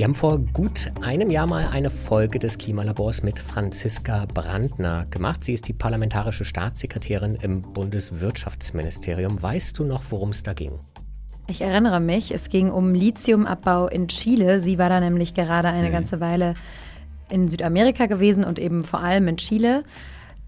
Wir haben vor gut einem Jahr mal eine Folge des Klimalabors mit Franziska Brandner gemacht. Sie ist die parlamentarische Staatssekretärin im Bundeswirtschaftsministerium. Weißt du noch, worum es da ging? Ich erinnere mich, es ging um Lithiumabbau in Chile. Sie war da nämlich gerade eine mhm. ganze Weile in Südamerika gewesen und eben vor allem in Chile.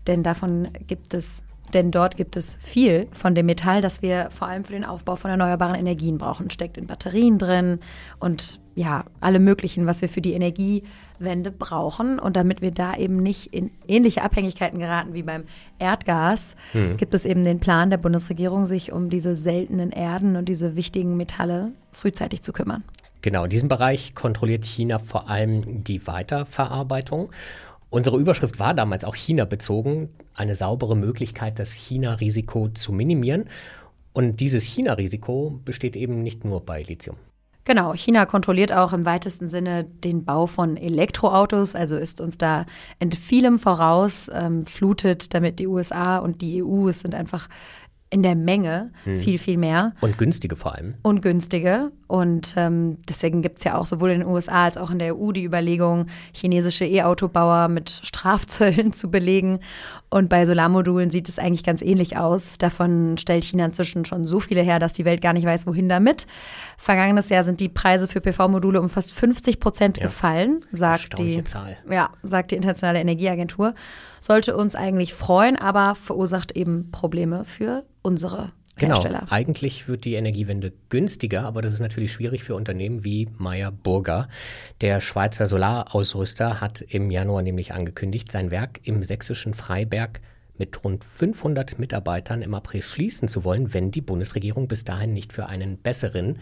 Denn davon gibt es denn dort gibt es viel von dem Metall, das wir vor allem für den Aufbau von erneuerbaren Energien brauchen. Steckt in Batterien drin und ja, alle möglichen, was wir für die Energiewende brauchen. Und damit wir da eben nicht in ähnliche Abhängigkeiten geraten wie beim Erdgas, hm. gibt es eben den Plan der Bundesregierung, sich um diese seltenen Erden und diese wichtigen Metalle frühzeitig zu kümmern. Genau, in diesem Bereich kontrolliert China vor allem die Weiterverarbeitung. Unsere Überschrift war damals auch China bezogen, eine saubere Möglichkeit, das China-Risiko zu minimieren. Und dieses China-Risiko besteht eben nicht nur bei Lithium. Genau, China kontrolliert auch im weitesten Sinne den Bau von Elektroautos, also ist uns da in vielem voraus, ähm, flutet damit die USA und die EU. Es sind einfach in der Menge hm. viel, viel mehr. Und günstige vor allem. Und günstige. Und ähm, deswegen gibt es ja auch sowohl in den USA als auch in der EU die Überlegung, chinesische E-Autobauer mit Strafzöllen zu belegen. Und bei Solarmodulen sieht es eigentlich ganz ähnlich aus. Davon stellt China inzwischen schon so viele her, dass die Welt gar nicht weiß, wohin damit. Vergangenes Jahr sind die Preise für PV-Module um fast 50 Prozent ja. gefallen, sagt die, Zahl. Ja, sagt die Internationale Energieagentur. Sollte uns eigentlich freuen, aber verursacht eben Probleme für unsere Genau, Hersteller. eigentlich wird die Energiewende günstiger, aber das ist natürlich schwierig für Unternehmen wie Meyer Burger. Der Schweizer Solarausrüster hat im Januar nämlich angekündigt, sein Werk im sächsischen Freiberg mit rund 500 Mitarbeitern im April schließen zu wollen, wenn die Bundesregierung bis dahin nicht für einen besseren,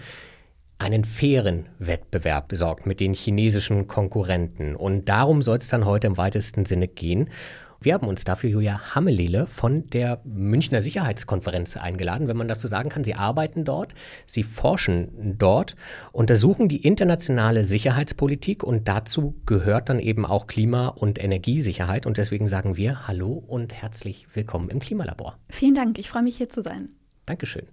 einen fairen Wettbewerb sorgt mit den chinesischen Konkurrenten. Und darum soll es dann heute im weitesten Sinne gehen. Wir haben uns dafür Julia Hammelele von der Münchner Sicherheitskonferenz eingeladen, wenn man das so sagen kann. Sie arbeiten dort, sie forschen dort, untersuchen die internationale Sicherheitspolitik und dazu gehört dann eben auch Klima- und Energiesicherheit. Und deswegen sagen wir Hallo und herzlich willkommen im Klimalabor. Vielen Dank, ich freue mich hier zu sein. Dankeschön.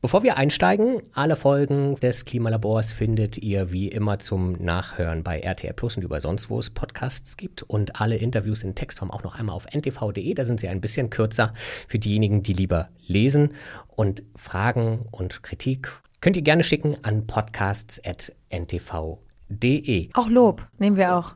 Bevor wir einsteigen, alle Folgen des Klimalabors findet ihr wie immer zum Nachhören bei RTL Plus und über sonst, wo es Podcasts gibt. Und alle Interviews in Textform auch noch einmal auf ntv.de. Da sind sie ein bisschen kürzer für diejenigen, die lieber lesen. Und Fragen und Kritik könnt ihr gerne schicken an podcasts.ntv.de. Auch Lob nehmen wir auch.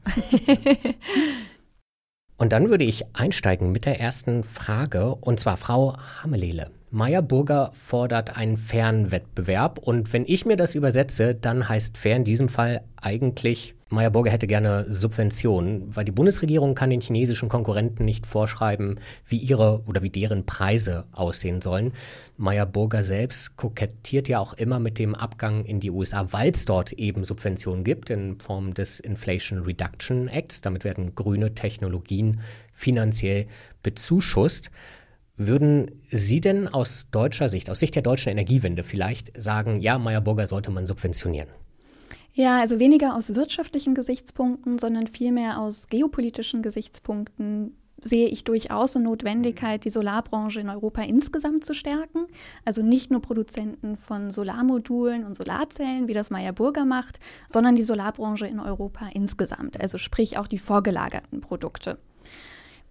und dann würde ich einsteigen mit der ersten Frage. Und zwar Frau Hammelele. Meyer Burger fordert einen fairen Wettbewerb und wenn ich mir das übersetze, dann heißt fair in diesem Fall eigentlich, Meyer Burger hätte gerne Subventionen, weil die Bundesregierung kann den chinesischen Konkurrenten nicht vorschreiben, wie ihre oder wie deren Preise aussehen sollen. Meyer Burger selbst kokettiert ja auch immer mit dem Abgang in die USA, weil es dort eben Subventionen gibt in Form des Inflation Reduction Acts. Damit werden grüne Technologien finanziell bezuschusst. Würden Sie denn aus deutscher Sicht, aus Sicht der deutschen Energiewende vielleicht sagen, ja, Meyer Burger sollte man subventionieren? Ja, also weniger aus wirtschaftlichen Gesichtspunkten, sondern vielmehr aus geopolitischen Gesichtspunkten sehe ich durchaus eine Notwendigkeit, die Solarbranche in Europa insgesamt zu stärken. Also nicht nur Produzenten von Solarmodulen und Solarzellen, wie das Meyer Burger macht, sondern die Solarbranche in Europa insgesamt. Also sprich auch die vorgelagerten Produkte.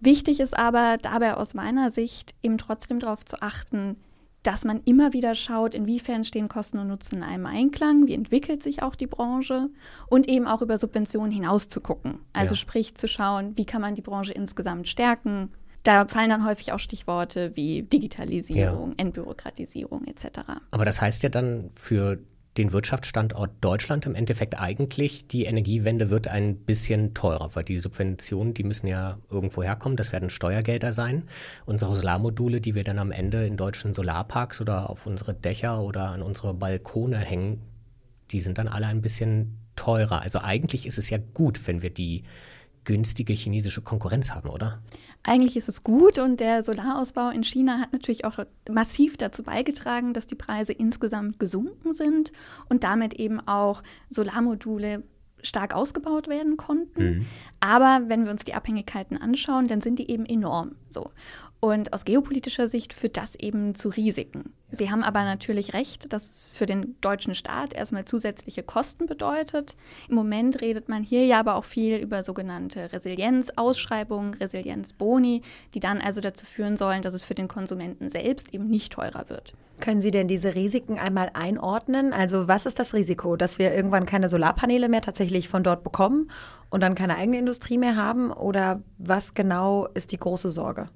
Wichtig ist aber dabei aus meiner Sicht eben trotzdem darauf zu achten, dass man immer wieder schaut, inwiefern stehen Kosten und Nutzen in einem Einklang, wie entwickelt sich auch die Branche und eben auch über Subventionen hinaus zu gucken. Also ja. sprich zu schauen, wie kann man die Branche insgesamt stärken. Da fallen dann häufig auch Stichworte wie Digitalisierung, ja. Entbürokratisierung etc. Aber das heißt ja dann für den Wirtschaftsstandort Deutschland im Endeffekt eigentlich, die Energiewende wird ein bisschen teurer, weil die Subventionen, die müssen ja irgendwo herkommen. Das werden Steuergelder sein. Unsere Solarmodule, die wir dann am Ende in deutschen Solarparks oder auf unsere Dächer oder an unsere Balkone hängen, die sind dann alle ein bisschen teurer. Also eigentlich ist es ja gut, wenn wir die günstige chinesische Konkurrenz haben, oder? Eigentlich ist es gut und der Solarausbau in China hat natürlich auch massiv dazu beigetragen, dass die Preise insgesamt gesunken sind und damit eben auch Solarmodule stark ausgebaut werden konnten. Mhm. Aber wenn wir uns die Abhängigkeiten anschauen, dann sind die eben enorm so. Und aus geopolitischer Sicht führt das eben zu Risiken. Sie haben aber natürlich recht, dass es für den deutschen Staat erstmal zusätzliche Kosten bedeutet. Im Moment redet man hier ja aber auch viel über sogenannte Resilienzausschreibungen, Resilienzboni, die dann also dazu führen sollen, dass es für den Konsumenten selbst eben nicht teurer wird. Können Sie denn diese Risiken einmal einordnen? Also was ist das Risiko, dass wir irgendwann keine Solarpaneele mehr tatsächlich von dort bekommen und dann keine eigene Industrie mehr haben? Oder was genau ist die große Sorge?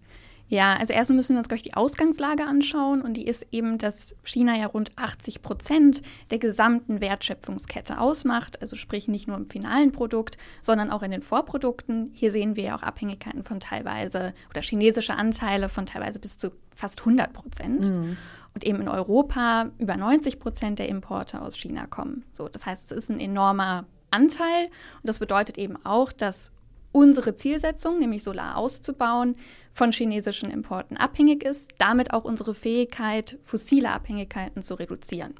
Ja, also erstmal müssen wir uns, glaube ich, die Ausgangslage anschauen und die ist eben, dass China ja rund 80 Prozent der gesamten Wertschöpfungskette ausmacht, also sprich nicht nur im finalen Produkt, sondern auch in den Vorprodukten. Hier sehen wir ja auch Abhängigkeiten von teilweise oder chinesische Anteile von teilweise bis zu fast 100 Prozent. Mhm. Und eben in Europa über 90 Prozent der Importe aus China kommen. So, das heißt, es ist ein enormer Anteil und das bedeutet eben auch, dass unsere Zielsetzung, nämlich Solar auszubauen, von chinesischen Importen abhängig ist, damit auch unsere Fähigkeit, fossile Abhängigkeiten zu reduzieren.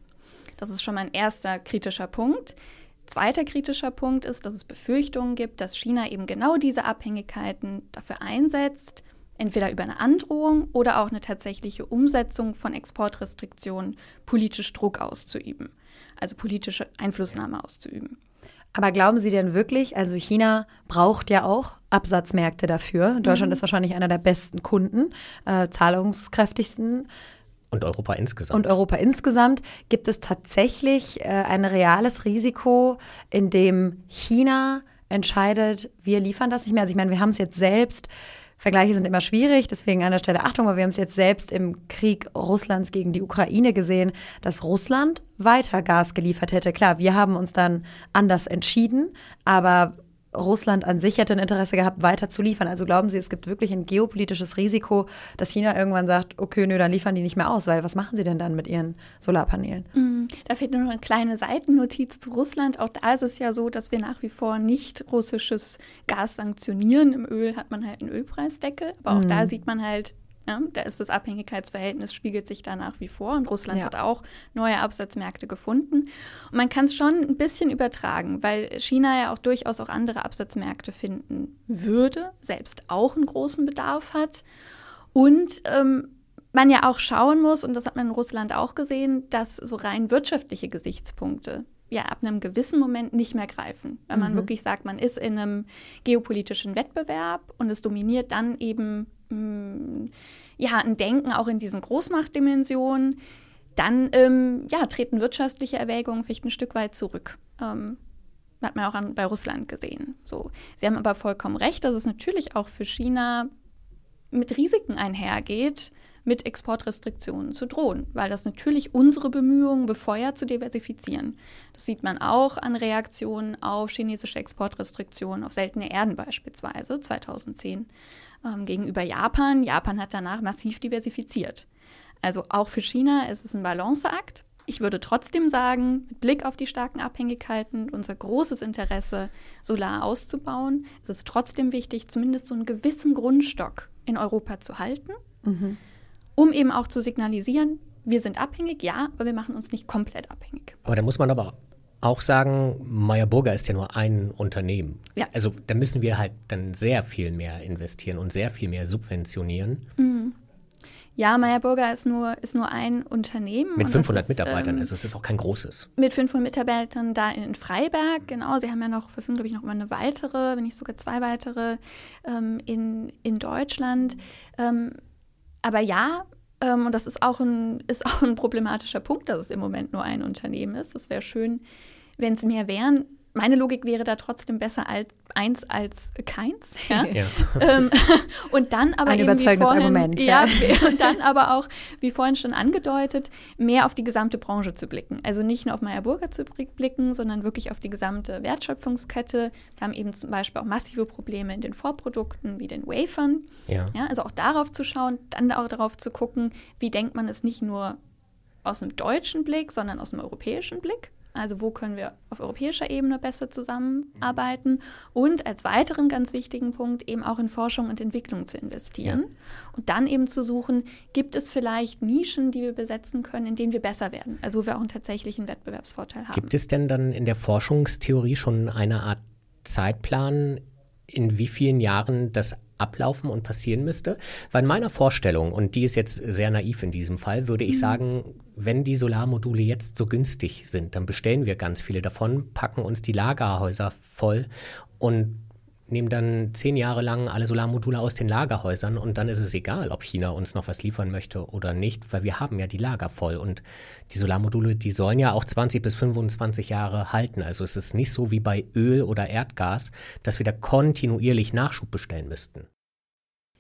Das ist schon mal ein erster kritischer Punkt. Zweiter kritischer Punkt ist, dass es Befürchtungen gibt, dass China eben genau diese Abhängigkeiten dafür einsetzt, entweder über eine Androhung oder auch eine tatsächliche Umsetzung von Exportrestriktionen politisch Druck auszuüben, also politische Einflussnahme auszuüben. Aber glauben Sie denn wirklich, also China braucht ja auch Absatzmärkte dafür. Deutschland mhm. ist wahrscheinlich einer der besten Kunden, äh, zahlungskräftigsten. Und Europa insgesamt. Und Europa insgesamt. Gibt es tatsächlich äh, ein reales Risiko, in dem China entscheidet, wir liefern das nicht mehr? Also ich meine, wir haben es jetzt selbst Vergleiche sind immer schwierig, deswegen an der Stelle Achtung, weil wir haben es jetzt selbst im Krieg Russlands gegen die Ukraine gesehen, dass Russland weiter Gas geliefert hätte. Klar, wir haben uns dann anders entschieden, aber Russland an sich hätte ein Interesse gehabt, weiter zu liefern. Also glauben Sie, es gibt wirklich ein geopolitisches Risiko, dass China irgendwann sagt, okay, nö, dann liefern die nicht mehr aus, weil was machen sie denn dann mit ihren Solarpanelen? Mm, da fehlt nur noch eine kleine Seitennotiz zu Russland. Auch da ist es ja so, dass wir nach wie vor nicht russisches Gas sanktionieren. Im Öl hat man halt einen Ölpreisdeckel, aber auch mm. da sieht man halt, ja, da ist das Abhängigkeitsverhältnis, spiegelt sich da nach wie vor. Und Russland ja. hat auch neue Absatzmärkte gefunden. Und man kann es schon ein bisschen übertragen, weil China ja auch durchaus auch andere Absatzmärkte finden würde, selbst auch einen großen Bedarf hat. Und ähm, man ja auch schauen muss, und das hat man in Russland auch gesehen, dass so rein wirtschaftliche Gesichtspunkte ja ab einem gewissen Moment nicht mehr greifen. Wenn man mhm. wirklich sagt, man ist in einem geopolitischen Wettbewerb und es dominiert dann eben mh, mm, ja ein Denken auch in diesen Großmachtdimensionen, dann ähm, ja, treten wirtschaftliche Erwägungen vielleicht ein Stück weit zurück. Ähm, hat man auch an, bei Russland gesehen. So. Sie haben aber vollkommen recht, dass es natürlich auch für China mit Risiken einhergeht, mit Exportrestriktionen zu drohen, weil das natürlich unsere Bemühungen befeuert, zu diversifizieren. Das sieht man auch an Reaktionen auf chinesische Exportrestriktionen, auf seltene Erden beispielsweise 2010 ähm, gegenüber Japan. Japan hat danach massiv diversifiziert. Also auch für China ist es ein Balanceakt. Ich würde trotzdem sagen, mit Blick auf die starken Abhängigkeiten unser großes Interesse, Solar auszubauen, ist es trotzdem wichtig, zumindest so einen gewissen Grundstock in Europa zu halten. Mhm um eben auch zu signalisieren, wir sind abhängig, ja, aber wir machen uns nicht komplett abhängig. Aber da muss man aber auch sagen, Meyer Burger ist ja nur ein Unternehmen. Ja. Also da müssen wir halt dann sehr viel mehr investieren und sehr viel mehr subventionieren. Mhm. Ja, Meyer Burger ist nur, ist nur ein Unternehmen. Mit 500 ist, Mitarbeitern, ähm, also es ist auch kein großes. Mit 500 Mitarbeitern da in Freiberg, genau. Sie haben ja noch, verfügen, glaube ich, noch über eine weitere, wenn nicht sogar zwei weitere ähm, in, in Deutschland. Ähm, aber ja, ähm, und das ist auch, ein, ist auch ein problematischer Punkt, dass es im Moment nur ein Unternehmen ist. Es wäre schön, wenn es mehr wären meine Logik wäre da trotzdem besser als eins als keins. Ja? ja. Ähm, und dann aber ein überzeugendes vorhin, Argument. Ja, ja, und dann aber auch, wie vorhin schon angedeutet, mehr auf die gesamte Branche zu blicken. Also nicht nur auf Meyer Burger zu blicken, sondern wirklich auf die gesamte Wertschöpfungskette. Wir haben eben zum Beispiel auch massive Probleme in den Vorprodukten wie den Wafern. Ja. ja. Also auch darauf zu schauen, dann auch darauf zu gucken, wie denkt man es nicht nur aus einem deutschen Blick, sondern aus einem europäischen Blick. Also wo können wir auf europäischer Ebene besser zusammenarbeiten und als weiteren ganz wichtigen Punkt eben auch in Forschung und Entwicklung zu investieren ja. und dann eben zu suchen, gibt es vielleicht Nischen, die wir besetzen können, in denen wir besser werden, also wo wir auch einen tatsächlichen Wettbewerbsvorteil haben. Gibt es denn dann in der Forschungstheorie schon eine Art Zeitplan, in wie vielen Jahren das ablaufen und passieren müsste? Weil in meiner Vorstellung, und die ist jetzt sehr naiv in diesem Fall, würde ich mhm. sagen, wenn die Solarmodule jetzt so günstig sind, dann bestellen wir ganz viele davon, packen uns die Lagerhäuser voll und nehmen dann zehn Jahre lang alle Solarmodule aus den Lagerhäusern und dann ist es egal, ob China uns noch was liefern möchte oder nicht, weil wir haben ja die Lager voll und die Solarmodule, die sollen ja auch 20 bis 25 Jahre halten. Also es ist nicht so wie bei Öl oder Erdgas, dass wir da kontinuierlich Nachschub bestellen müssten.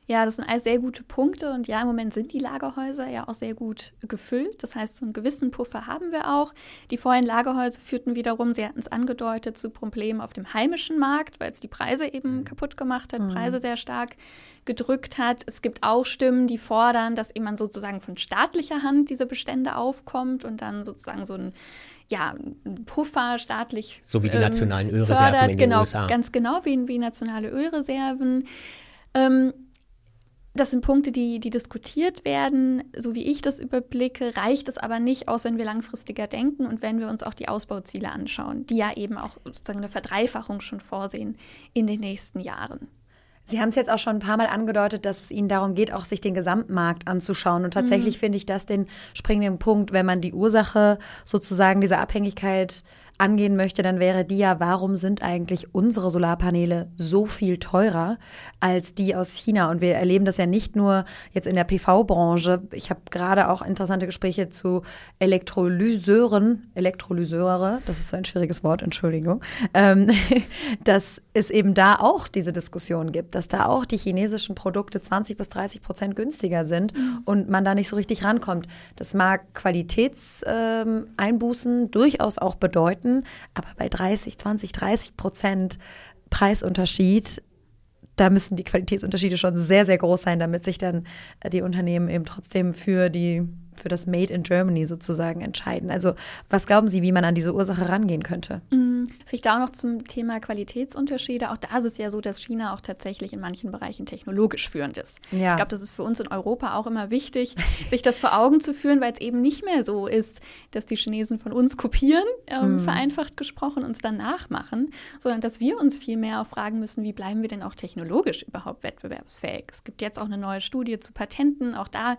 Ja, das sind alles sehr gute Punkte und ja, im Moment sind die Lagerhäuser ja auch sehr gut gefüllt. Das heißt, so einen gewissen Puffer haben wir auch. Die vorherigen Lagerhäuser führten wiederum, Sie hatten es angedeutet, zu Problemen auf dem heimischen Markt, weil es die Preise eben mhm. kaputt gemacht hat, mhm. Preise sehr stark gedrückt hat. Es gibt auch Stimmen, die fordern, dass eben sozusagen von staatlicher Hand diese Bestände aufkommt und dann sozusagen so ein ja, Puffer staatlich. So wie die ähm, nationalen Ölreserven fördert. in den genau, USA. Ganz genau, wie, wie nationale Ölreserven. Ähm, das sind Punkte, die, die diskutiert werden. So wie ich das überblicke, reicht es aber nicht aus, wenn wir langfristiger denken und wenn wir uns auch die Ausbauziele anschauen, die ja eben auch sozusagen eine Verdreifachung schon vorsehen in den nächsten Jahren. Sie haben es jetzt auch schon ein paar Mal angedeutet, dass es Ihnen darum geht, auch sich den Gesamtmarkt anzuschauen. Und tatsächlich mhm. finde ich das den springenden Punkt, wenn man die Ursache sozusagen dieser Abhängigkeit angehen möchte, dann wäre die ja, warum sind eigentlich unsere Solarpaneele so viel teurer als die aus China? Und wir erleben das ja nicht nur jetzt in der PV-Branche. Ich habe gerade auch interessante Gespräche zu Elektrolyseuren, Elektrolyseure, das ist so ein schwieriges Wort, Entschuldigung, ähm, dass es eben da auch diese Diskussion gibt, dass da auch die chinesischen Produkte 20 bis 30 Prozent günstiger sind mhm. und man da nicht so richtig rankommt. Das mag Qualitätseinbußen ähm, durchaus auch bedeuten, Produkten, aber bei 30, 20, 30 Prozent Preisunterschied, da müssen die Qualitätsunterschiede schon sehr, sehr groß sein, damit sich dann äh, die Unternehmen eben trotzdem für die für das Made in Germany sozusagen entscheiden. Also was glauben Sie, wie man an diese Ursache rangehen könnte? Mhm. Vielleicht auch noch zum Thema Qualitätsunterschiede. Auch da ist es ja so, dass China auch tatsächlich in manchen Bereichen technologisch führend ist. Ja. Ich glaube, das ist für uns in Europa auch immer wichtig, sich das vor Augen zu führen, weil es eben nicht mehr so ist, dass die Chinesen von uns kopieren, ähm, mhm. vereinfacht gesprochen, uns dann nachmachen, sondern dass wir uns viel mehr auch fragen müssen, wie bleiben wir denn auch technologisch überhaupt wettbewerbsfähig? Es gibt jetzt auch eine neue Studie zu Patenten. Auch da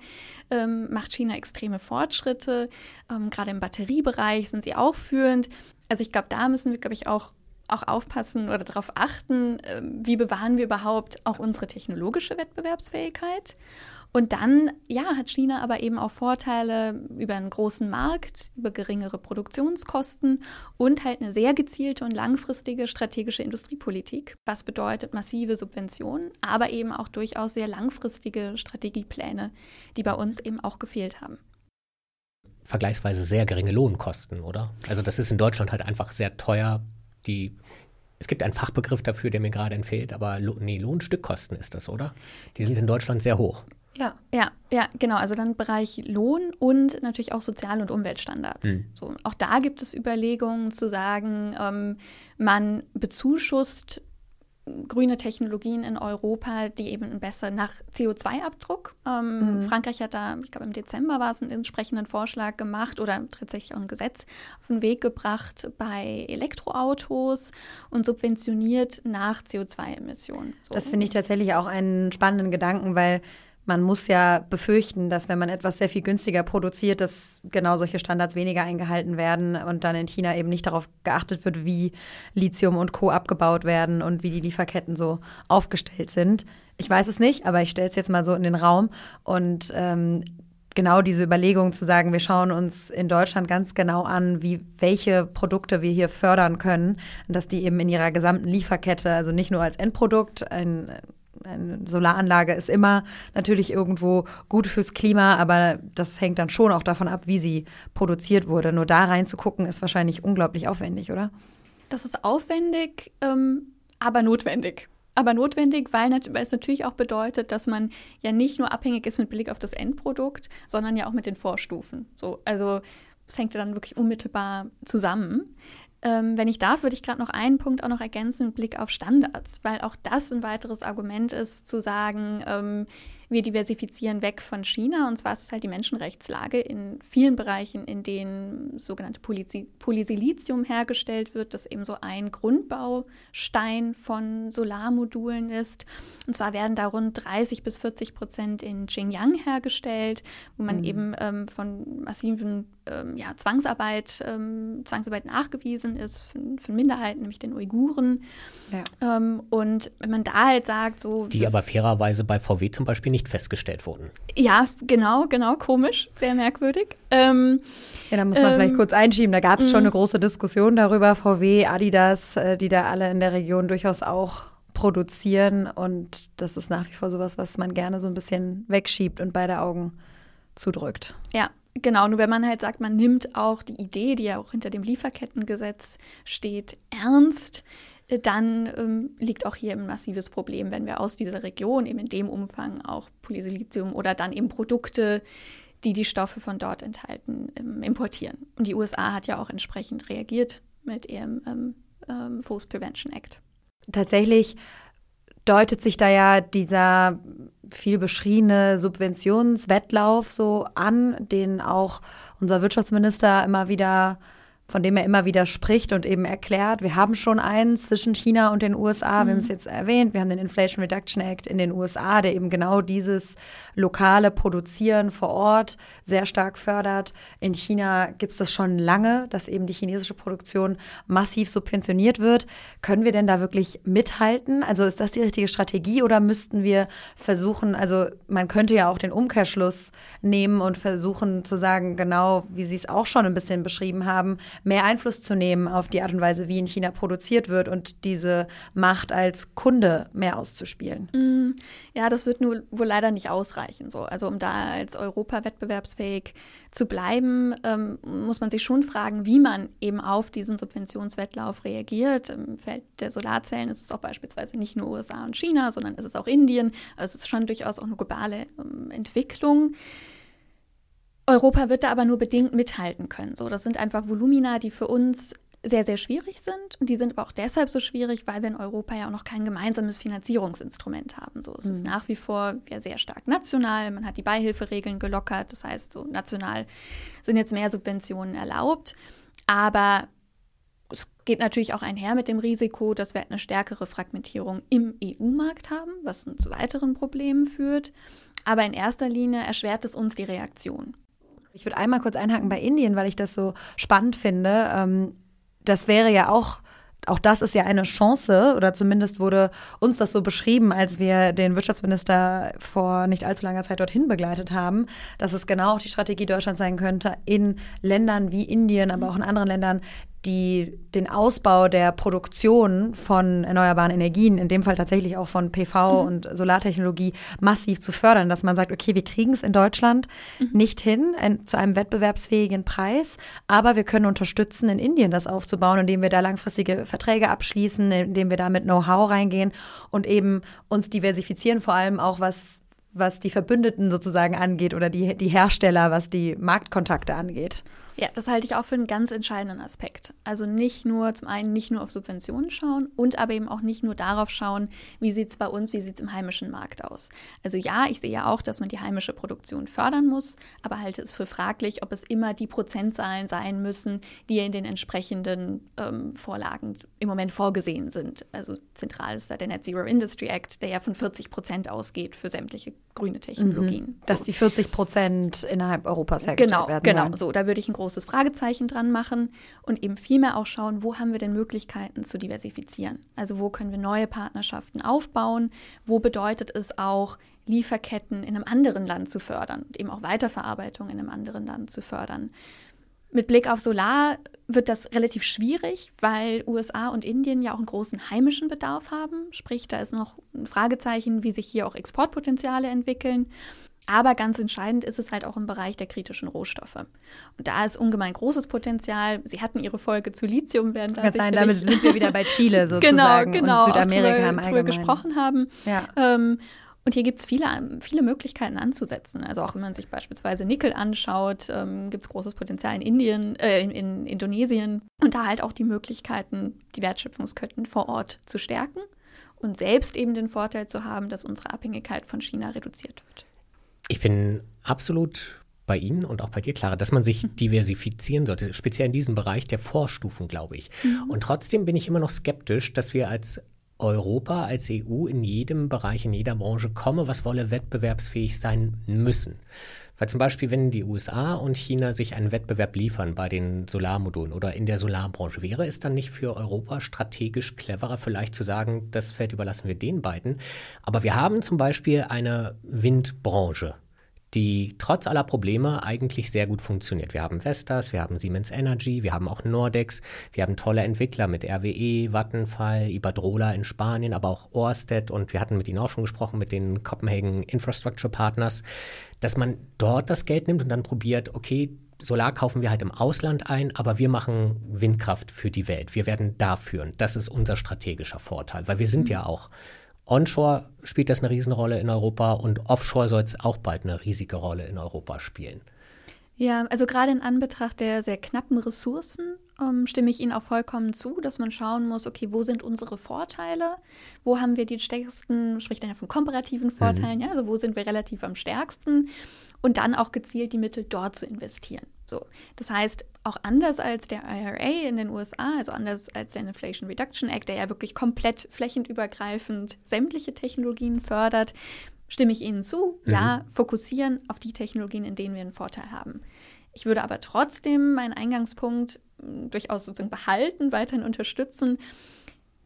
ähm, macht China extreme Fortschritte. Ähm, Gerade im Batteriebereich sind sie auch führend. Also ich glaube, da müssen wir, glaube ich, auch auch aufpassen oder darauf achten, ähm, wie bewahren wir überhaupt auch unsere technologische Wettbewerbsfähigkeit. Und dann, ja, hat China aber eben auch Vorteile über einen großen Markt, über geringere Produktionskosten und halt eine sehr gezielte und langfristige strategische Industriepolitik, was bedeutet massive Subventionen, aber eben auch durchaus sehr langfristige Strategiepläne, die bei uns eben auch gefehlt haben vergleichsweise sehr geringe Lohnkosten, oder? Also das ist in Deutschland halt einfach sehr teuer. Die, es gibt einen Fachbegriff dafür, der mir gerade entfehlt, aber nee, Lohnstückkosten ist das, oder? Die sind in Deutschland sehr hoch. Ja, ja, ja, genau. Also dann Bereich Lohn und natürlich auch Sozial- und Umweltstandards. Mhm. So, auch da gibt es Überlegungen zu sagen, ähm, man bezuschusst grüne Technologien in Europa, die eben besseren nach CO2-Abdruck. Ähm, mhm. Frankreich hat da, ich glaube im Dezember war es einen entsprechenden Vorschlag gemacht oder tatsächlich auch ein Gesetz auf den Weg gebracht bei Elektroautos und subventioniert nach CO2-Emissionen. So. Das finde ich tatsächlich auch einen spannenden Gedanken, weil man muss ja befürchten, dass wenn man etwas sehr viel günstiger produziert, dass genau solche Standards weniger eingehalten werden und dann in China eben nicht darauf geachtet wird, wie Lithium und Co. abgebaut werden und wie die Lieferketten so aufgestellt sind. Ich weiß es nicht, aber ich stelle es jetzt mal so in den Raum und ähm, genau diese Überlegung zu sagen, wir schauen uns in Deutschland ganz genau an, wie welche Produkte wir hier fördern können, dass die eben in ihrer gesamten Lieferkette, also nicht nur als Endprodukt ein eine Solaranlage ist immer natürlich irgendwo gut fürs Klima, aber das hängt dann schon auch davon ab, wie sie produziert wurde. Nur da reinzugucken, ist wahrscheinlich unglaublich aufwendig, oder? Das ist aufwendig, ähm, aber notwendig. Aber notwendig, weil, weil, es natürlich auch bedeutet, dass man ja nicht nur abhängig ist mit Blick auf das Endprodukt, sondern ja auch mit den Vorstufen. So, also es hängt ja dann wirklich unmittelbar zusammen. Ähm, wenn ich darf, würde ich gerade noch einen Punkt auch noch ergänzen mit Blick auf Standards, weil auch das ein weiteres Argument ist, zu sagen, ähm, wir diversifizieren weg von China. Und zwar ist es halt die Menschenrechtslage in vielen Bereichen, in denen sogenannte Polysilizium hergestellt wird, das eben so ein Grundbaustein von Solarmodulen ist. Und zwar werden da rund 30 bis 40 Prozent in Xinjiang hergestellt, wo man mhm. eben ähm, von massiven ähm, ja, Zwangsarbeit, ähm, Zwangsarbeit nachgewiesen ist von, von, Minderheiten, nämlich den Uiguren. Ja. Ähm, und wenn man da halt sagt, so. Die aber fairerweise bei VW zum Beispiel nicht festgestellt wurden. Ja, genau, genau, komisch, sehr merkwürdig. Ähm, ja, da muss man vielleicht ähm, kurz einschieben. Da gab es schon eine große Diskussion darüber, VW, Adidas, äh, die da alle in der Region durchaus auch produzieren. Und das ist nach wie vor sowas, was man gerne so ein bisschen wegschiebt und beide Augen zudrückt. Ja, Genau, nur wenn man halt sagt, man nimmt auch die Idee, die ja auch hinter dem Lieferkettengesetz steht, ernst, äh, dann ähm, liegt auch hier ein massives Problem, wenn wir aus dieser Region eben in dem Umfang auch Polysilizium oder dann eben Produkte, die die Stoffe von dort enthalten, ähm, importieren. Und die USA hat ja auch entsprechend reagiert mit ihrem ähm, ähm, Force Prevention Act. Tatsächlich deutet sich da ja dieser viel beschriebene Subventionswettlauf so an, den auch unser Wirtschaftsminister immer wieder von dem er immer wieder spricht und eben erklärt. Wir haben schon einen zwischen China und den USA, mhm. wir haben es mhm. jetzt erwähnt, wir haben den Inflation Reduction Act in den USA, der eben genau dieses lokale Produzieren vor Ort sehr stark fördert. In China gibt es das schon lange, dass eben die chinesische Produktion massiv subventioniert wird. Können wir denn da wirklich mithalten? Also ist das die richtige Strategie oder müssten wir versuchen, also man könnte ja auch den Umkehrschluss nehmen und versuchen zu sagen, genau wie Sie es auch schon ein bisschen beschrieben haben, mehr Einfluss zu nehmen auf die Art und Weise, wie in China produziert wird und diese Macht als Kunde mehr auszuspielen. Mm, ja, das wird nur wohl leider nicht ausreichen. So. Also um da als Europa wettbewerbsfähig zu bleiben, ähm, muss man sich schon fragen, wie man eben auf diesen Subventionswettlauf reagiert. Im Feld der Solarzellen ist es auch beispielsweise nicht nur USA und China, sondern ist es auch Indien. Also es ist schon durchaus auch eine globale ähm, Entwicklung. Europa wird da aber nur bedingt mithalten können. So, das sind einfach Volumina, die für uns sehr, sehr schwierig sind. Und die sind aber auch deshalb so schwierig, weil wir in Europa ja auch noch kein gemeinsames Finanzierungsinstrument haben. So, es mhm. ist nach wie vor ja, sehr stark national. Man hat die Beihilferegeln gelockert. Das heißt, so national sind jetzt mehr Subventionen erlaubt. Aber es geht natürlich auch einher mit dem Risiko, dass wir eine stärkere Fragmentierung im EU-Markt haben, was zu weiteren Problemen führt. Aber in erster Linie erschwert es uns die Reaktion. Ich würde einmal kurz einhaken bei Indien, weil ich das so spannend finde. Ähm, das wäre ja auch auch das ist ja eine Chance, oder zumindest wurde uns das so beschrieben, als wir den Wirtschaftsminister vor nicht allzu langer Zeit dorthin begleitet haben, dass es genau auch die Strategie Deutschlands sein könnte, in Ländern wie Indien, aber auch in anderen Ländern die, den Ausbau der Produktion von erneuerbaren Energien, in dem Fall tatsächlich auch von PV mhm. und Solartechnologie, massiv zu fördern, dass man sagt, okay, wir kriegen es in Deutschland mhm. nicht hin ein, zu einem wettbewerbsfähigen Preis, aber wir können unterstützen, in Indien das aufzubauen, indem wir da langfristige Verträge abschließen, indem wir da mit Know-how reingehen und eben uns diversifizieren, vor allem auch was was die Verbündeten sozusagen angeht oder die, die Hersteller, was die Marktkontakte angeht. Ja, das halte ich auch für einen ganz entscheidenden Aspekt. Also nicht nur, zum einen nicht nur auf Subventionen schauen und aber eben auch nicht nur darauf schauen, wie sieht es bei uns, wie sieht es im heimischen Markt aus. Also ja, ich sehe ja auch, dass man die heimische Produktion fördern muss, aber halte es für fraglich, ob es immer die Prozentzahlen sein müssen, die in den entsprechenden ähm, Vorlagen im Moment vorgesehen sind. Also zentral ist da der Net Zero Industry Act, der ja von 40 Prozent ausgeht für sämtliche grüne Technologien. Mhm. Dass so. die 40 Prozent innerhalb Europas hergestellt genau, werden. Genau, genau. So, da würde ich ein großes Fragezeichen dran machen und eben vielmehr auch schauen, wo haben wir denn Möglichkeiten zu diversifizieren? Also wo können wir neue Partnerschaften aufbauen? Wo bedeutet es auch, Lieferketten in einem anderen Land zu fördern und eben auch Weiterverarbeitung in einem anderen Land zu fördern? Mit Blick auf Solar wird das relativ schwierig, weil USA und Indien ja auch einen großen heimischen Bedarf haben. Sprich, da ist noch ein Fragezeichen, wie sich hier auch Exportpotenziale entwickeln. Aber ganz entscheidend ist es halt auch im Bereich der kritischen Rohstoffe. Und da ist ungemein großes Potenzial. Sie hatten ihre Folge zu Lithium, werden da sein, damit sind wir wieder bei Chile sozusagen genau, genau, und Südamerika drüber, im Allgemeinen. gesprochen haben. Ja. Ähm, und hier gibt es viele, viele Möglichkeiten anzusetzen. Also auch wenn man sich beispielsweise Nickel anschaut, ähm, gibt es großes Potenzial in Indien, äh, in, in Indonesien und da halt auch die Möglichkeiten, die Wertschöpfungsketten vor Ort zu stärken und selbst eben den Vorteil zu haben, dass unsere Abhängigkeit von China reduziert wird. Ich bin absolut bei Ihnen und auch bei dir, Clara, dass man sich mhm. diversifizieren sollte, speziell in diesem Bereich der Vorstufen, glaube ich. Mhm. Und trotzdem bin ich immer noch skeptisch, dass wir als Europa, als EU in jedem Bereich, in jeder Branche komme, was wolle, wettbewerbsfähig sein müssen. Weil zum Beispiel, wenn die USA und China sich einen Wettbewerb liefern bei den Solarmodulen oder in der Solarbranche, wäre es dann nicht für Europa strategisch cleverer, vielleicht zu sagen, das Feld überlassen wir den beiden. Aber wir haben zum Beispiel eine Windbranche die trotz aller Probleme eigentlich sehr gut funktioniert. Wir haben Vestas, wir haben Siemens Energy, wir haben auch Nordex, wir haben tolle Entwickler mit RWE, Vattenfall, Iberdrola in Spanien, aber auch Orsted und wir hatten mit ihnen auch schon gesprochen, mit den Copenhagen Infrastructure Partners, dass man dort das Geld nimmt und dann probiert, okay, Solar kaufen wir halt im Ausland ein, aber wir machen Windkraft für die Welt. Wir werden da führen. Das ist unser strategischer Vorteil, weil wir sind mhm. ja auch Onshore spielt das eine Riesenrolle in Europa und Offshore soll es auch bald eine riesige Rolle in Europa spielen. Ja, also gerade in Anbetracht der sehr knappen Ressourcen ähm, stimme ich Ihnen auch vollkommen zu, dass man schauen muss, okay, wo sind unsere Vorteile? Wo haben wir die stärksten, spricht dann ja von komparativen Vorteilen, mhm. ja, also wo sind wir relativ am stärksten? Und dann auch gezielt die Mittel dort zu investieren. So, das heißt, auch anders als der IRA in den USA, also anders als der Inflation Reduction Act, der ja wirklich komplett flächenübergreifend sämtliche Technologien fördert, stimme ich Ihnen zu. Mhm. Ja, fokussieren auf die Technologien, in denen wir einen Vorteil haben. Ich würde aber trotzdem meinen Eingangspunkt hm, durchaus sozusagen behalten, weiterhin unterstützen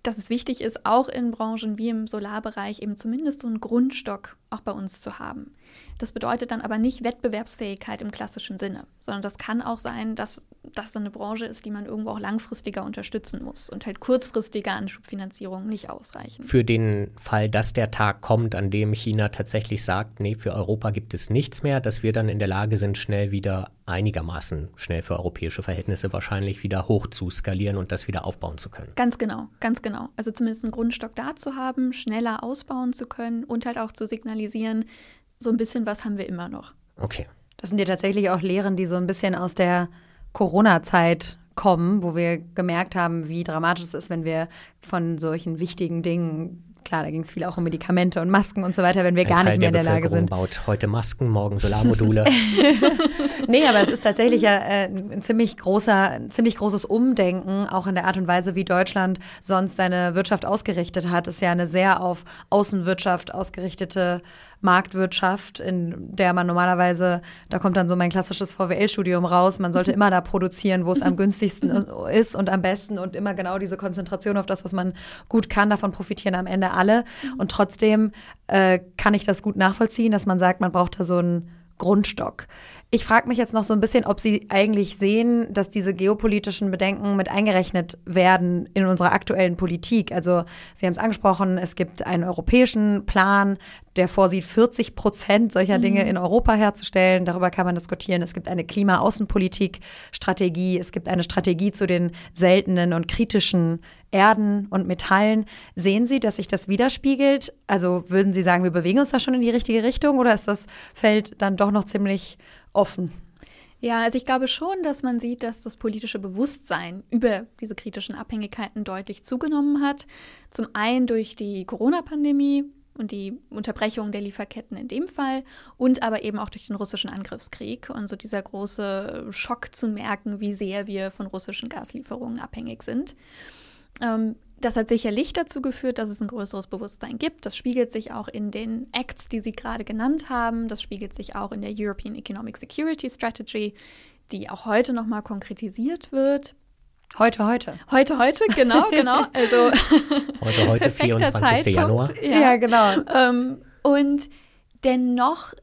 dass es wichtig ist, auch in Branchen wie im Solarbereich eben zumindest so einen Grundstock auch bei uns zu haben. Das bedeutet dann aber nicht Wettbewerbsfähigkeit im klassischen Sinne, sondern das kann auch sein, dass das dann eine Branche ist, die man irgendwo auch langfristiger unterstützen muss und halt kurzfristige Anschubfinanzierung nicht ausreichen. Für den Fall, dass der Tag kommt, an dem China tatsächlich sagt, nee, für Europa gibt es nichts mehr, dass wir dann in der Lage sind, schnell wieder einigermaßen schnell für europäische Verhältnisse wahrscheinlich wieder hoch zu skalieren und das wieder aufbauen zu können. Ganz genau, ganz genau. Also zumindest einen Grundstock da zu haben, schneller ausbauen zu können und halt auch zu signalisieren, so ein bisschen was haben wir immer noch. Okay. Das sind ja tatsächlich auch Lehren, die so ein bisschen aus der Corona-Zeit kommen, wo wir gemerkt haben, wie dramatisch es ist, wenn wir von solchen wichtigen Dingen Klar, da ging es viel auch um Medikamente und Masken und so weiter, wenn wir Ein gar Teil nicht mehr in der Lage sind. baut heute Masken, morgen Solarmodule. nee, aber es ist tatsächlich ja äh, ein ziemlich großer, ein ziemlich großes Umdenken, auch in der Art und Weise, wie Deutschland sonst seine Wirtschaft ausgerichtet hat. Es ist ja eine sehr auf Außenwirtschaft ausgerichtete Marktwirtschaft, in der man normalerweise, da kommt dann so mein klassisches VWL-Studium raus, man sollte immer da produzieren, wo es am günstigsten ist und am besten und immer genau diese Konzentration auf das, was man gut kann, davon profitieren am Ende alle. Und trotzdem äh, kann ich das gut nachvollziehen, dass man sagt, man braucht da so einen Grundstock. Ich frage mich jetzt noch so ein bisschen, ob Sie eigentlich sehen, dass diese geopolitischen Bedenken mit eingerechnet werden in unserer aktuellen Politik. Also Sie haben es angesprochen, es gibt einen europäischen Plan, der vorsieht, 40 Prozent solcher mhm. Dinge in Europa herzustellen. Darüber kann man diskutieren. Es gibt eine Klima-Außenpolitik-Strategie. Es gibt eine Strategie zu den seltenen und kritischen Erden und Metallen. Sehen Sie, dass sich das widerspiegelt? Also würden Sie sagen, wir bewegen uns da schon in die richtige Richtung oder ist das Feld dann doch noch ziemlich offen. Ja, also ich glaube schon, dass man sieht, dass das politische Bewusstsein über diese kritischen Abhängigkeiten deutlich zugenommen hat. Zum einen durch die Corona-Pandemie und die Unterbrechung der Lieferketten in dem Fall und aber eben auch durch den russischen Angriffskrieg und so dieser große Schock zu merken, wie sehr wir von russischen Gaslieferungen abhängig sind. Ähm, das hat sicherlich dazu geführt, dass es ein größeres Bewusstsein gibt. Das spiegelt sich auch in den Acts, die Sie gerade genannt haben. Das spiegelt sich auch in der European Economic Security Strategy, die auch heute nochmal konkretisiert wird. Heute, heute. Heute, heute, genau, genau. Also heute, heute, 24. Zeitpunkt. Januar. Ja, ja genau. Ähm, und dennoch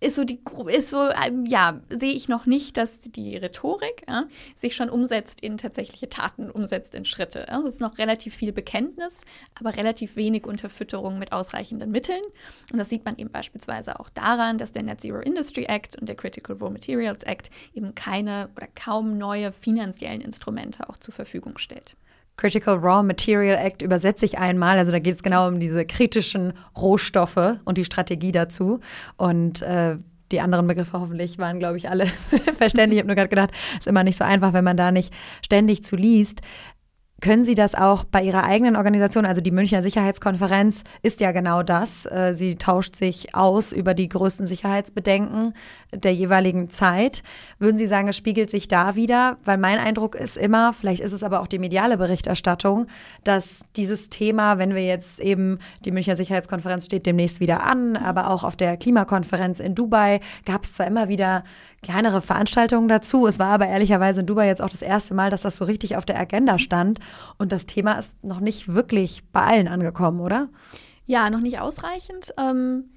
ist so die ist so ähm, ja sehe ich noch nicht, dass die Rhetorik ja, sich schon umsetzt in tatsächliche Taten, umsetzt in Schritte. Also es ist noch relativ viel Bekenntnis, aber relativ wenig Unterfütterung mit ausreichenden Mitteln. Und das sieht man eben beispielsweise auch daran, dass der Net Zero Industry Act und der Critical Raw Materials Act eben keine oder kaum neue finanziellen Instrumente auch zur Verfügung stellt. Critical Raw Material Act übersetze ich einmal. Also da geht es genau um diese kritischen Rohstoffe und die Strategie dazu. Und äh, die anderen Begriffe hoffentlich waren, glaube ich, alle verständlich. Ich habe nur gerade gedacht, es ist immer nicht so einfach, wenn man da nicht ständig zu liest. Können Sie das auch bei Ihrer eigenen Organisation, also die Münchner Sicherheitskonferenz ist ja genau das. Äh, sie tauscht sich aus über die größten Sicherheitsbedenken der jeweiligen Zeit. Würden Sie sagen, es spiegelt sich da wieder? Weil mein Eindruck ist immer, vielleicht ist es aber auch die mediale Berichterstattung, dass dieses Thema, wenn wir jetzt eben, die Münchner Sicherheitskonferenz steht demnächst wieder an, aber auch auf der Klimakonferenz in Dubai gab es zwar immer wieder kleinere Veranstaltungen dazu. Es war aber ehrlicherweise in Dubai jetzt auch das erste Mal, dass das so richtig auf der Agenda stand. Und das Thema ist noch nicht wirklich bei allen angekommen, oder? Ja, noch nicht ausreichend. Ähm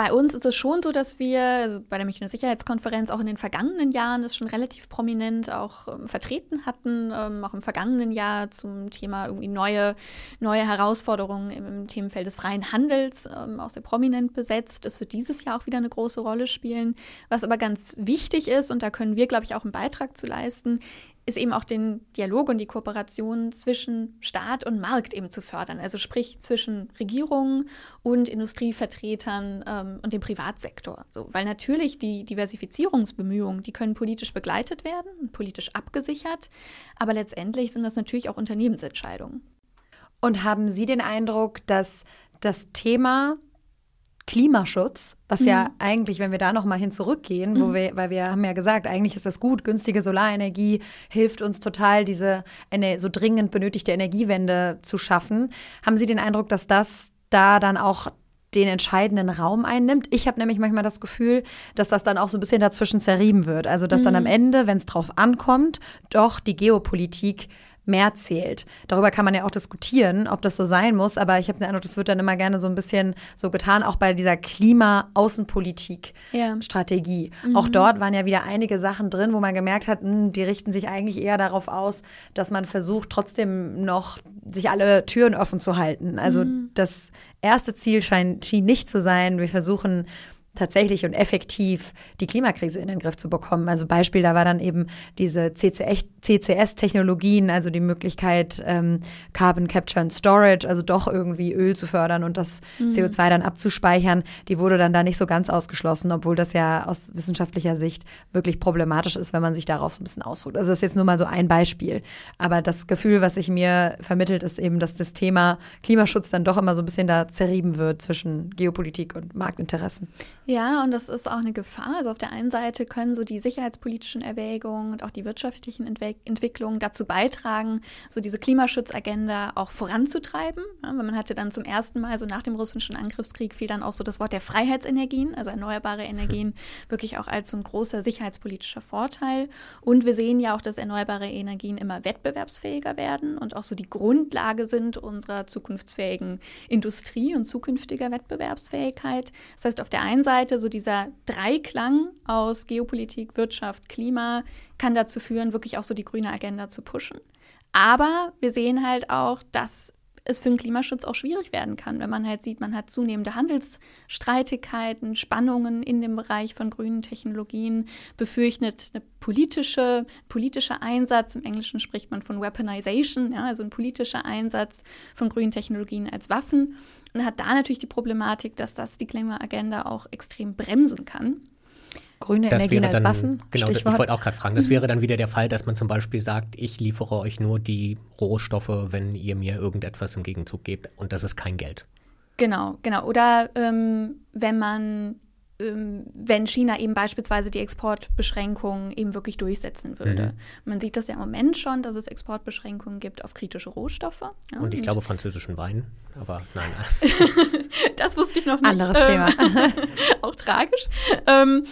bei uns ist es schon so, dass wir, also bei der Münchner Sicherheitskonferenz auch in den vergangenen Jahren das schon relativ prominent auch ähm, vertreten hatten, ähm, auch im vergangenen Jahr zum Thema irgendwie neue, neue Herausforderungen im, im Themenfeld des freien Handels ähm, auch sehr prominent besetzt. Das wird dieses Jahr auch wieder eine große Rolle spielen. Was aber ganz wichtig ist, und da können wir, glaube ich, auch einen Beitrag zu leisten, ist eben auch den Dialog und die Kooperation zwischen Staat und Markt eben zu fördern. Also sprich zwischen Regierungen und Industrievertretern ähm, und dem Privatsektor. So, weil natürlich die Diversifizierungsbemühungen, die können politisch begleitet werden, politisch abgesichert, aber letztendlich sind das natürlich auch Unternehmensentscheidungen. Und haben Sie den Eindruck, dass das Thema Klimaschutz, was mhm. ja eigentlich, wenn wir da noch mal hin zurückgehen, mhm. wo wir, weil wir haben ja gesagt, eigentlich ist das gut, günstige Solarenergie hilft uns total, diese so dringend benötigte Energiewende zu schaffen. Haben Sie den Eindruck, dass das da dann auch den entscheidenden Raum einnimmt. Ich habe nämlich manchmal das Gefühl, dass das dann auch so ein bisschen dazwischen zerrieben wird. Also dass mhm. dann am mhm. Ende, wenn es drauf ankommt, doch die Geopolitik mehr zählt. Darüber kann man ja auch diskutieren, ob das so sein muss, aber ich habe den Eindruck, das wird dann immer gerne so ein bisschen so getan, auch bei dieser Klima-Außenpolitik-Strategie. Ja. Mhm. Auch dort waren ja wieder einige Sachen drin, wo man gemerkt hat, mh, hm, die richten sich eigentlich eher darauf aus, dass man versucht, trotzdem noch sich alle Türen offen zu halten. Also mhm. das erste Ziel scheint, schien nicht zu sein, wir versuchen tatsächlich und effektiv die Klimakrise in den Griff zu bekommen. Also Beispiel, da war dann eben diese CCS-Technologien, also die Möglichkeit, ähm, Carbon Capture and Storage, also doch irgendwie Öl zu fördern und das mhm. CO2 dann abzuspeichern, die wurde dann da nicht so ganz ausgeschlossen, obwohl das ja aus wissenschaftlicher Sicht wirklich problematisch ist, wenn man sich darauf so ein bisschen ausruht. Also das ist jetzt nur mal so ein Beispiel. Aber das Gefühl, was sich mir vermittelt, ist eben, dass das Thema Klimaschutz dann doch immer so ein bisschen da zerrieben wird zwischen Geopolitik und Marktinteressen. Ja, und das ist auch eine Gefahr. Also auf der einen Seite können so die sicherheitspolitischen Erwägungen und auch die wirtschaftlichen Entwe Entwicklungen dazu beitragen, so diese Klimaschutzagenda auch voranzutreiben. Ja, weil man hatte dann zum ersten Mal so nach dem russischen Angriffskrieg fiel dann auch so das Wort der Freiheitsenergien, also erneuerbare Energien, wirklich auch als so ein großer sicherheitspolitischer Vorteil. Und wir sehen ja auch, dass erneuerbare Energien immer wettbewerbsfähiger werden und auch so die Grundlage sind unserer zukunftsfähigen Industrie und zukünftiger Wettbewerbsfähigkeit. Das heißt, auf der einen Seite Seite, so dieser Dreiklang aus Geopolitik, Wirtschaft, Klima, kann dazu führen, wirklich auch so die grüne Agenda zu pushen. Aber wir sehen halt auch, dass es für den Klimaschutz auch schwierig werden kann, wenn man halt sieht, man hat zunehmende Handelsstreitigkeiten, Spannungen in dem Bereich von grünen Technologien, befürchtet eine politische, politischer Einsatz, im Englischen spricht man von Weaponization, ja, also ein politischer Einsatz von grünen Technologien als Waffen und hat da natürlich die Problematik, dass das die Klimaagenda auch extrem bremsen kann. Grüne das Energien dann, als Waffen? Genau, Stichwort. ich wollte auch gerade fragen. Das wäre dann wieder der Fall, dass man zum Beispiel sagt, ich liefere euch nur die Rohstoffe, wenn ihr mir irgendetwas im Gegenzug gebt und das ist kein Geld. Genau, genau. Oder ähm, wenn man wenn China eben beispielsweise die Exportbeschränkungen eben wirklich durchsetzen würde. Mhm. Man sieht das ja im Moment schon, dass es Exportbeschränkungen gibt auf kritische Rohstoffe. Ja, und ich und glaube französischen Wein, aber nein. das wusste ich noch nicht. Anderes Thema. auch tragisch. Ähm,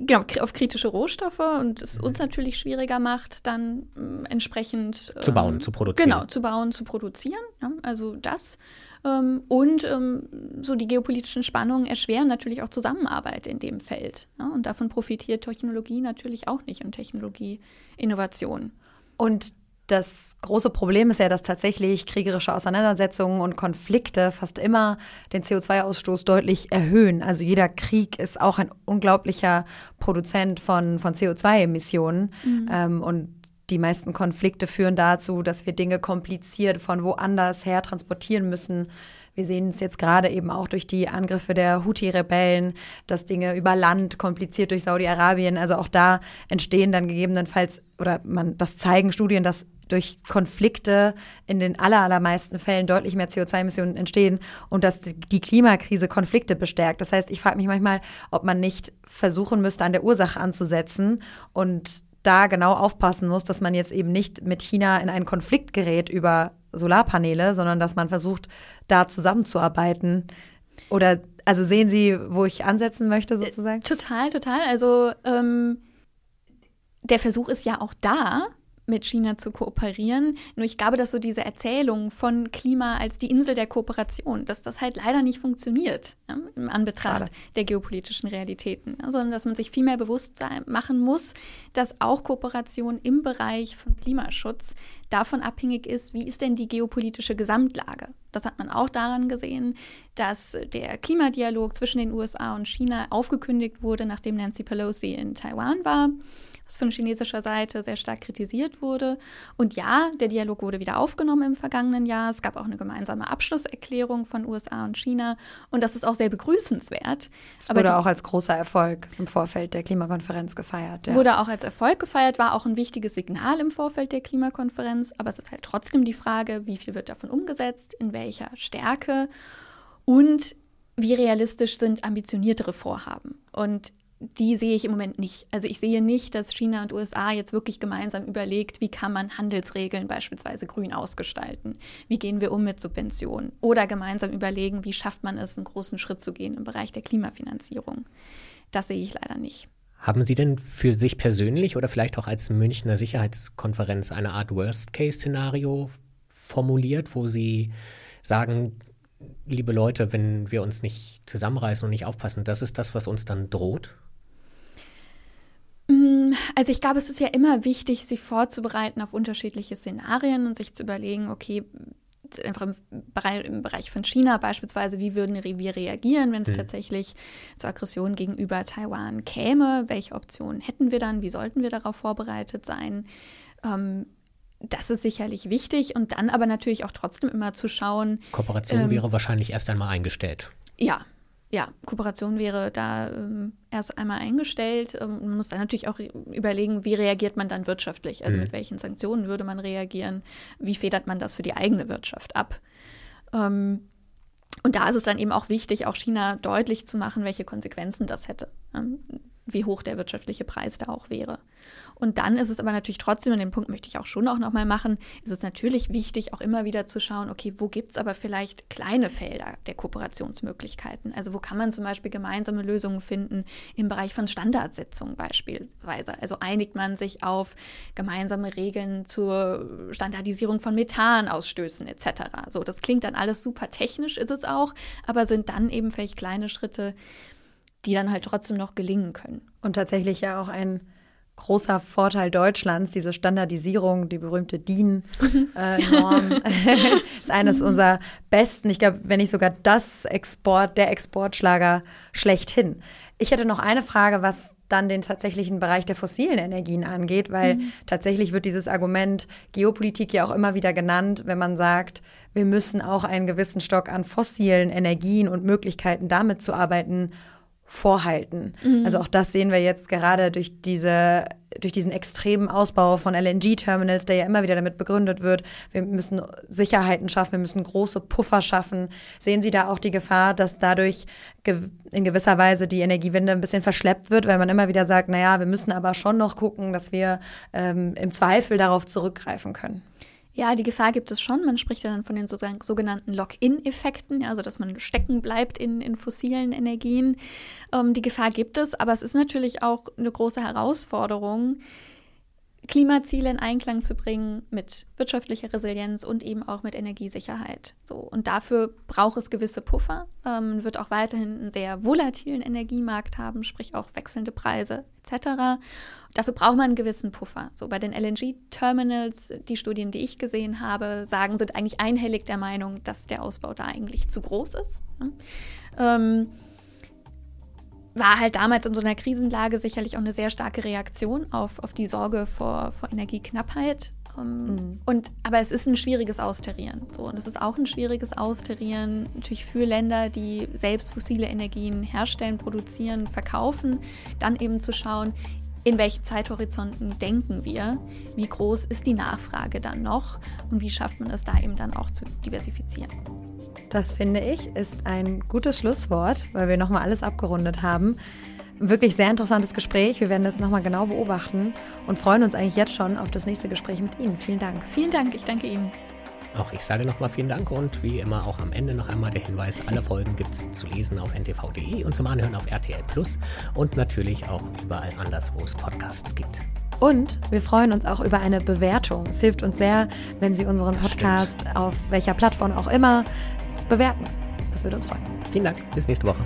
genau, auf kritische Rohstoffe und es uns natürlich schwieriger macht, dann äh, entsprechend zu bauen, ähm, zu produzieren. Genau, zu bauen, zu produzieren. Ja, also das. Ähm, und ähm, so die geopolitischen Spannungen erschweren natürlich auch Zusammenarbeit in dem Feld. Ja, und davon profitiert Technologie natürlich auch nicht und Technologieinnovation. Und das große Problem ist ja, dass tatsächlich kriegerische Auseinandersetzungen und Konflikte fast immer den CO2-Ausstoß deutlich erhöhen. Also jeder Krieg ist auch ein unglaublicher Produzent von, von CO2-Emissionen. Mhm. Ähm, und die meisten Konflikte führen dazu, dass wir Dinge kompliziert von woanders her transportieren müssen. Wir sehen es jetzt gerade eben auch durch die Angriffe der Houthi-Rebellen, dass Dinge über Land kompliziert durch Saudi-Arabien, also auch da entstehen dann gegebenenfalls oder man das zeigen Studien, dass durch Konflikte in den allermeisten Fällen deutlich mehr CO2-Emissionen entstehen und dass die Klimakrise Konflikte bestärkt. Das heißt, ich frage mich manchmal, ob man nicht versuchen müsste, an der Ursache anzusetzen und da genau aufpassen muss, dass man jetzt eben nicht mit China in einen Konflikt gerät über Solarpaneele, sondern dass man versucht, da zusammenzuarbeiten. Oder also sehen Sie, wo ich ansetzen möchte, sozusagen? Total, total. Also ähm, der Versuch ist ja auch da, mit China zu kooperieren. Nur ich glaube, dass so diese Erzählung von Klima als die Insel der Kooperation, dass das halt leider nicht funktioniert ja, im Anbetracht Schade. der geopolitischen Realitäten, ja, sondern dass man sich viel mehr bewusst machen muss, dass auch Kooperation im Bereich von Klimaschutz davon abhängig ist, wie ist denn die geopolitische Gesamtlage. Das hat man auch daran gesehen, dass der Klimadialog zwischen den USA und China aufgekündigt wurde, nachdem Nancy Pelosi in Taiwan war was von chinesischer Seite sehr stark kritisiert wurde. Und ja, der Dialog wurde wieder aufgenommen im vergangenen Jahr. Es gab auch eine gemeinsame Abschlusserklärung von USA und China. Und das ist auch sehr begrüßenswert. Es wurde auch als großer Erfolg im Vorfeld der Klimakonferenz gefeiert. Ja. Wurde auch als Erfolg gefeiert, war auch ein wichtiges Signal im Vorfeld der Klimakonferenz. Aber es ist halt trotzdem die Frage, wie viel wird davon umgesetzt, in welcher Stärke und wie realistisch sind ambitioniertere Vorhaben. Und die sehe ich im Moment nicht. Also ich sehe nicht, dass China und USA jetzt wirklich gemeinsam überlegt, wie kann man Handelsregeln beispielsweise grün ausgestalten? Wie gehen wir um mit Subventionen? Oder gemeinsam überlegen, wie schafft man es, einen großen Schritt zu gehen im Bereich der Klimafinanzierung? Das sehe ich leider nicht. Haben Sie denn für sich persönlich oder vielleicht auch als Münchner Sicherheitskonferenz eine Art Worst-Case-Szenario formuliert, wo Sie sagen, liebe Leute, wenn wir uns nicht zusammenreißen und nicht aufpassen, das ist das, was uns dann droht? Also ich glaube, es ist ja immer wichtig, sich vorzubereiten auf unterschiedliche Szenarien und sich zu überlegen, okay, einfach im Bereich, im Bereich von China beispielsweise, wie würden wir reagieren, wenn es mhm. tatsächlich zur Aggression gegenüber Taiwan käme? Welche Optionen hätten wir dann? Wie sollten wir darauf vorbereitet sein? Ähm, das ist sicherlich wichtig und dann aber natürlich auch trotzdem immer zu schauen. Kooperation ähm, wäre wahrscheinlich erst einmal eingestellt. Ja, ja, Kooperation wäre da ähm, erst einmal eingestellt. Ähm, man muss dann natürlich auch überlegen, wie reagiert man dann wirtschaftlich? Also mhm. mit welchen Sanktionen würde man reagieren? Wie federt man das für die eigene Wirtschaft ab? Ähm, und da ist es dann eben auch wichtig, auch China deutlich zu machen, welche Konsequenzen das hätte. Wie hoch der wirtschaftliche Preis da auch wäre. Und dann ist es aber natürlich trotzdem, und den Punkt möchte ich auch schon auch nochmal machen, ist es natürlich wichtig, auch immer wieder zu schauen, okay, wo gibt es aber vielleicht kleine Felder der Kooperationsmöglichkeiten? Also wo kann man zum Beispiel gemeinsame Lösungen finden im Bereich von Standardsetzung beispielsweise? Also einigt man sich auf gemeinsame Regeln zur Standardisierung von Methanausstößen etc. So, das klingt dann alles super technisch, ist es auch, aber sind dann eben vielleicht kleine Schritte, die dann halt trotzdem noch gelingen können. Und tatsächlich ja auch ein großer Vorteil Deutschlands, diese Standardisierung, die berühmte DIN-Norm, äh, ist eines unserer besten, ich glaube, wenn nicht sogar das Export, der Exportschlager schlechthin. Ich hätte noch eine Frage, was dann den tatsächlichen Bereich der fossilen Energien angeht, weil mhm. tatsächlich wird dieses Argument Geopolitik ja auch immer wieder genannt, wenn man sagt, wir müssen auch einen gewissen Stock an fossilen Energien und Möglichkeiten damit zu arbeiten, vorhalten. Mhm. Also auch das sehen wir jetzt gerade durch diese durch diesen extremen Ausbau von LNG-Terminals, der ja immer wieder damit begründet wird, wir müssen Sicherheiten schaffen, wir müssen große Puffer schaffen. Sehen Sie da auch die Gefahr, dass dadurch in gewisser Weise die Energiewende ein bisschen verschleppt wird, weil man immer wieder sagt, naja, wir müssen aber schon noch gucken, dass wir ähm, im Zweifel darauf zurückgreifen können? Ja, die Gefahr gibt es schon. Man spricht ja dann von den sogenannten Lock-in-Effekten, also dass man stecken bleibt in, in fossilen Energien. Ähm, die Gefahr gibt es, aber es ist natürlich auch eine große Herausforderung, Klimaziele in Einklang zu bringen mit wirtschaftlicher Resilienz und eben auch mit Energiesicherheit. So, und dafür braucht es gewisse Puffer. Man ähm, wird auch weiterhin einen sehr volatilen Energiemarkt haben, sprich auch wechselnde Preise etc. Dafür braucht man einen gewissen Puffer. So bei den LNG-Terminals, die Studien, die ich gesehen habe, sagen, sind eigentlich einhellig der Meinung, dass der Ausbau da eigentlich zu groß ist. Ähm, war halt damals in so einer Krisenlage sicherlich auch eine sehr starke Reaktion auf, auf die Sorge vor, vor Energieknappheit. Ähm, mhm. Und, aber es ist ein schwieriges Austarieren. So, und es ist auch ein schwieriges Austarieren natürlich für Länder, die selbst fossile Energien herstellen, produzieren, verkaufen, dann eben zu schauen, in welchen Zeithorizonten denken wir, wie groß ist die Nachfrage dann noch und wie schafft man es da eben dann auch zu diversifizieren. Das finde ich ist ein gutes Schlusswort, weil wir nochmal alles abgerundet haben. Wirklich sehr interessantes Gespräch. Wir werden das nochmal genau beobachten und freuen uns eigentlich jetzt schon auf das nächste Gespräch mit Ihnen. Vielen Dank. Vielen Dank, ich danke Ihnen. Auch ich sage nochmal vielen Dank und wie immer auch am Ende noch einmal der Hinweis, alle Folgen gibt es zu lesen auf ntv.de und zum Anhören auf RTL Plus und natürlich auch überall anders, wo es Podcasts gibt. Und wir freuen uns auch über eine Bewertung. Es hilft uns sehr, wenn Sie unseren Podcast auf welcher Plattform auch immer bewerten. Das würde uns freuen. Vielen Dank. Bis nächste Woche.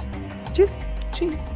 Tschüss. Tschüss.